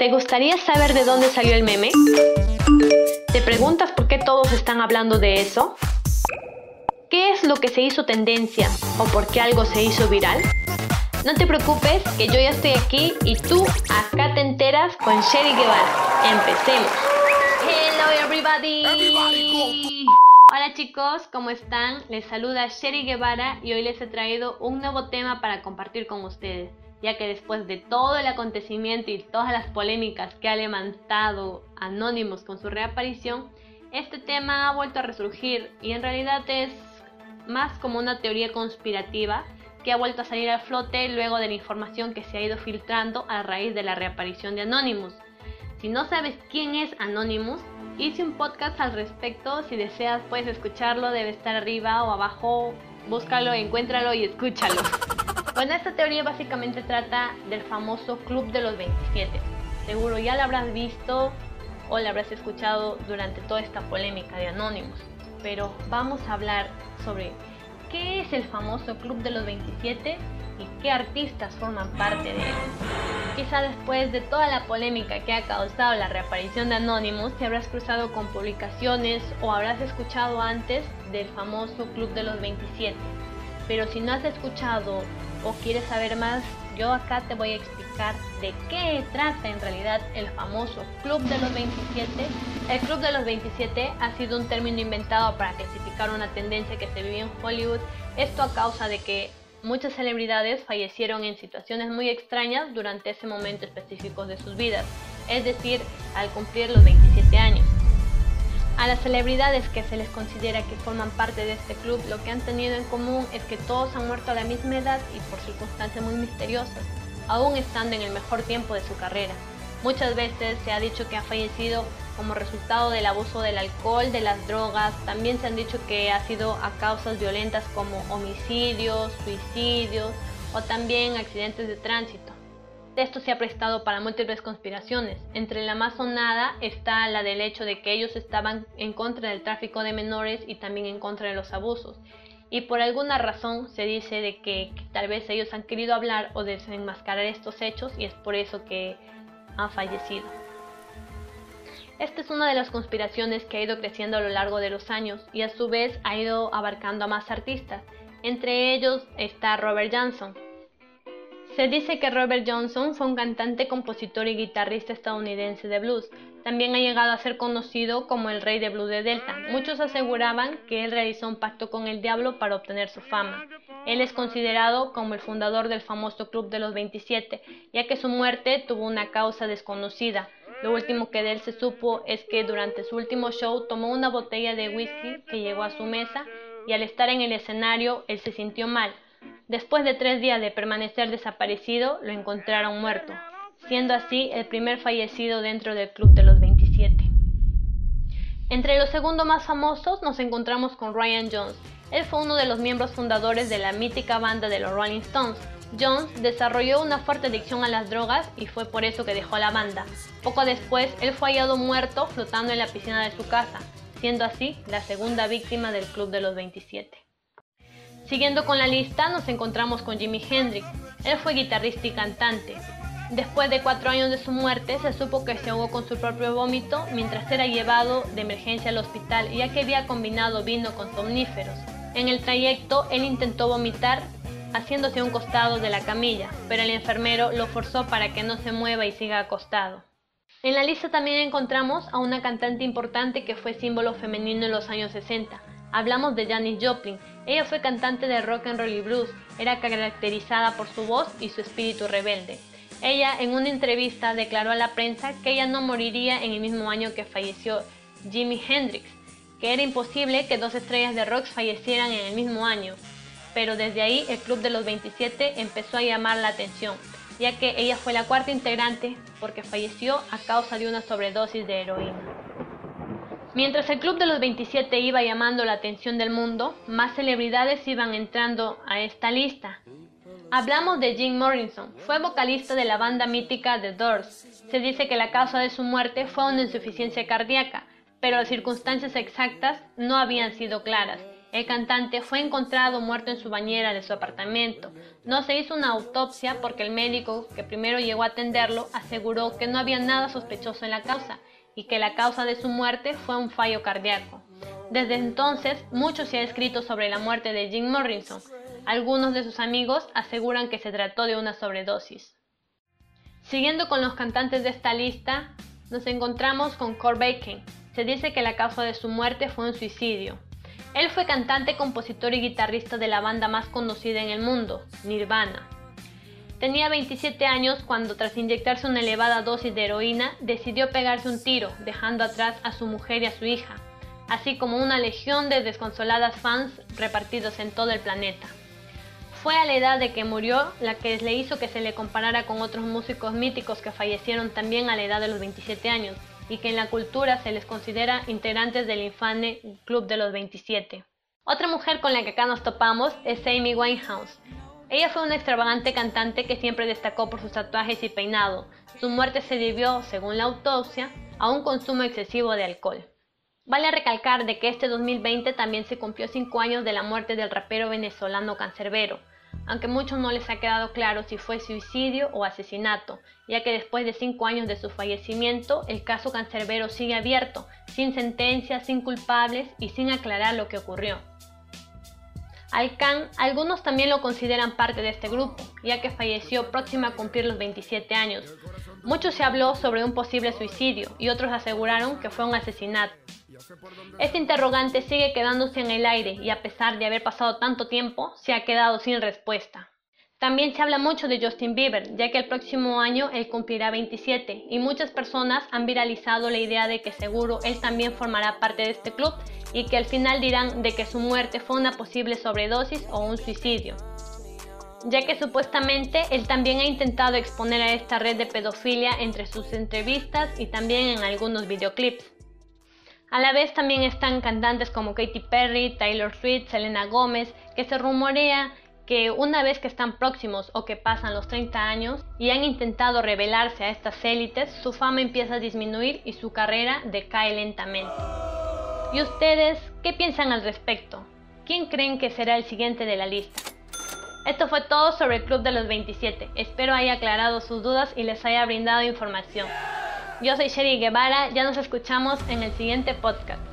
¿Te gustaría saber de dónde salió el meme? ¿Te preguntas por qué todos están hablando de eso? ¿Qué es lo que se hizo tendencia o por qué algo se hizo viral? No te preocupes, que yo ya estoy aquí y tú acá te enteras con Sherry Guevara. Empecemos. Hello everybody. Hola chicos, ¿cómo están? Les saluda Sherry Guevara y hoy les he traído un nuevo tema para compartir con ustedes, ya que después de todo el acontecimiento y todas las polémicas que ha levantado Anonymous con su reaparición, este tema ha vuelto a resurgir y en realidad es más como una teoría conspirativa que ha vuelto a salir al flote luego de la información que se ha ido filtrando a raíz de la reaparición de Anonymous. Si no sabes quién es Anonymous, hice un podcast al respecto, si deseas puedes escucharlo, debe estar arriba o abajo, búscalo, encuéntralo y escúchalo. Bueno, esta teoría básicamente trata del famoso Club de los 27. Seguro ya lo habrás visto o lo habrás escuchado durante toda esta polémica de Anonymous. Pero vamos a hablar sobre qué es el famoso Club de los 27 y qué artistas forman parte de él. Quizá después de toda la polémica que ha causado la reaparición de Anonymous, te habrás cruzado con publicaciones o habrás escuchado antes del famoso Club de los 27. Pero si no has escuchado o quieres saber más, yo acá te voy a explicar de qué trata en realidad el famoso Club de los 27. El Club de los 27 ha sido un término inventado para clasificar una tendencia que se vive en Hollywood, esto a causa de que muchas celebridades fallecieron en situaciones muy extrañas durante ese momento específico de sus vidas, es decir, al cumplir los 27 años. A las celebridades que se les considera que forman parte de este club, lo que han tenido en común es que todos han muerto a la misma edad y por circunstancias muy misteriosas, aún estando en el mejor tiempo de su carrera. Muchas veces se ha dicho que ha fallecido como resultado del abuso del alcohol, de las drogas, también se han dicho que ha sido a causas violentas como homicidios, suicidios o también accidentes de tránsito. Esto se ha prestado para múltiples conspiraciones. Entre la más sonada está la del hecho de que ellos estaban en contra del tráfico de menores y también en contra de los abusos. Y por alguna razón se dice de que, tal vez ellos han querido hablar o desenmascarar estos hechos y es por eso que han fallecido. Esta es una de las conspiraciones que ha ido creciendo a lo largo de los años y a su vez ha ido abarcando a más artistas. Entre ellos está Robert Johnson, se dice que Robert Johnson fue un cantante, compositor y guitarrista estadounidense de blues. También ha llegado a ser conocido como el rey de blues de Delta. Muchos aseguraban que él realizó un pacto con el diablo para obtener su fama. Él es considerado como el fundador del famoso Club de los 27, ya que su muerte tuvo una causa desconocida. Lo último que de él se supo es que durante su último show tomó una botella de whisky que llegó a su mesa y al estar en el escenario él se sintió mal Después de tres días de permanecer desaparecido, lo encontraron muerto, siendo así el primer fallecido dentro del Club de los 27. Entre los segundos más famosos nos encontramos con Ryan Jones. Él fue uno de los miembros fundadores de la mítica banda de los Rolling Stones. Jones desarrolló una fuerte adicción a las drogas y fue por eso que dejó la banda. Poco después, él fue hallado muerto flotando en la piscina de su casa, siendo así la segunda víctima del Club de los 27. Siguiendo con la lista nos encontramos con Jimi Hendrix. Él fue guitarrista y cantante. Después de cuatro años de su muerte, se supo que se ahogó con su propio vómito mientras era llevado de emergencia al hospital, ya que había combinado vino con somníferos. En el trayecto, él intentó vomitar haciéndose a un costado de la camilla, pero el enfermero lo forzó para que no se mueva y siga acostado. En la lista también encontramos a una cantante importante que fue símbolo femenino en los años 60, Hablamos de Janis Joplin. Ella fue cantante de rock and roll y blues. Era caracterizada por su voz y su espíritu rebelde. Ella en una entrevista declaró a la prensa que ella no moriría en el mismo año que falleció Jimi Hendrix, que era imposible que dos estrellas de rock fallecieran en el mismo año. Pero desde ahí el Club de los 27 empezó a llamar la atención, ya que ella fue la cuarta integrante porque falleció a causa de una sobredosis de heroína. Mientras el Club de los 27 iba llamando la atención del mundo, más celebridades iban entrando a esta lista. Hablamos de Jim Morrison, fue vocalista de la banda mítica The Doors. Se dice que la causa de su muerte fue una insuficiencia cardíaca, pero las circunstancias exactas no habían sido claras. El cantante fue encontrado muerto en su bañera de su apartamento. No se hizo una autopsia porque el médico que primero llegó a atenderlo aseguró que no había nada sospechoso en la causa y que la causa de su muerte fue un fallo cardíaco. Desde entonces, mucho se ha escrito sobre la muerte de Jim Morrison. Algunos de sus amigos aseguran que se trató de una sobredosis. Siguiendo con los cantantes de esta lista, nos encontramos con Kurt Bacon. Se dice que la causa de su muerte fue un suicidio. Él fue cantante, compositor y guitarrista de la banda más conocida en el mundo, Nirvana. Tenía 27 años cuando, tras inyectarse una elevada dosis de heroína, decidió pegarse un tiro, dejando atrás a su mujer y a su hija, así como una legión de desconsoladas fans repartidos en todo el planeta. Fue a la edad de que murió la que le hizo que se le comparara con otros músicos míticos que fallecieron también a la edad de los 27 años, y que en la cultura se les considera integrantes del infame Club de los 27. Otra mujer con la que acá nos topamos es Amy Winehouse. Ella fue una extravagante cantante que siempre destacó por sus tatuajes y peinado. Su muerte se debió, según la autopsia, a un consumo excesivo de alcohol. Vale recalcar de que este 2020 también se cumplió 5 años de la muerte del rapero venezolano Cancerbero, aunque muchos no les ha quedado claro si fue suicidio o asesinato, ya que después de cinco años de su fallecimiento, el caso Cancerbero sigue abierto, sin sentencia, sin culpables y sin aclarar lo que ocurrió. Alcan, algunos también lo consideran parte de este grupo, ya que falleció próxima a cumplir los 27 años. Mucho se habló sobre un posible suicidio y otros aseguraron que fue un asesinato. Este interrogante sigue quedándose en el aire y a pesar de haber pasado tanto tiempo, se ha quedado sin respuesta. También se habla mucho de Justin Bieber, ya que el próximo año él cumplirá 27 y muchas personas han viralizado la idea de que seguro él también formará parte de este club y que al final dirán de que su muerte fue una posible sobredosis o un suicidio, ya que supuestamente él también ha intentado exponer a esta red de pedofilia entre sus entrevistas y también en algunos videoclips. A la vez también están cantantes como Katy Perry, Taylor Swift, Selena Gomez, que se rumorea que una vez que están próximos o que pasan los 30 años y han intentado revelarse a estas élites, su fama empieza a disminuir y su carrera decae lentamente. ¿Y ustedes qué piensan al respecto? ¿Quién creen que será el siguiente de la lista? Esto fue todo sobre el Club de los 27. Espero haya aclarado sus dudas y les haya brindado información. Yo soy Sherry Guevara, ya nos escuchamos en el siguiente podcast.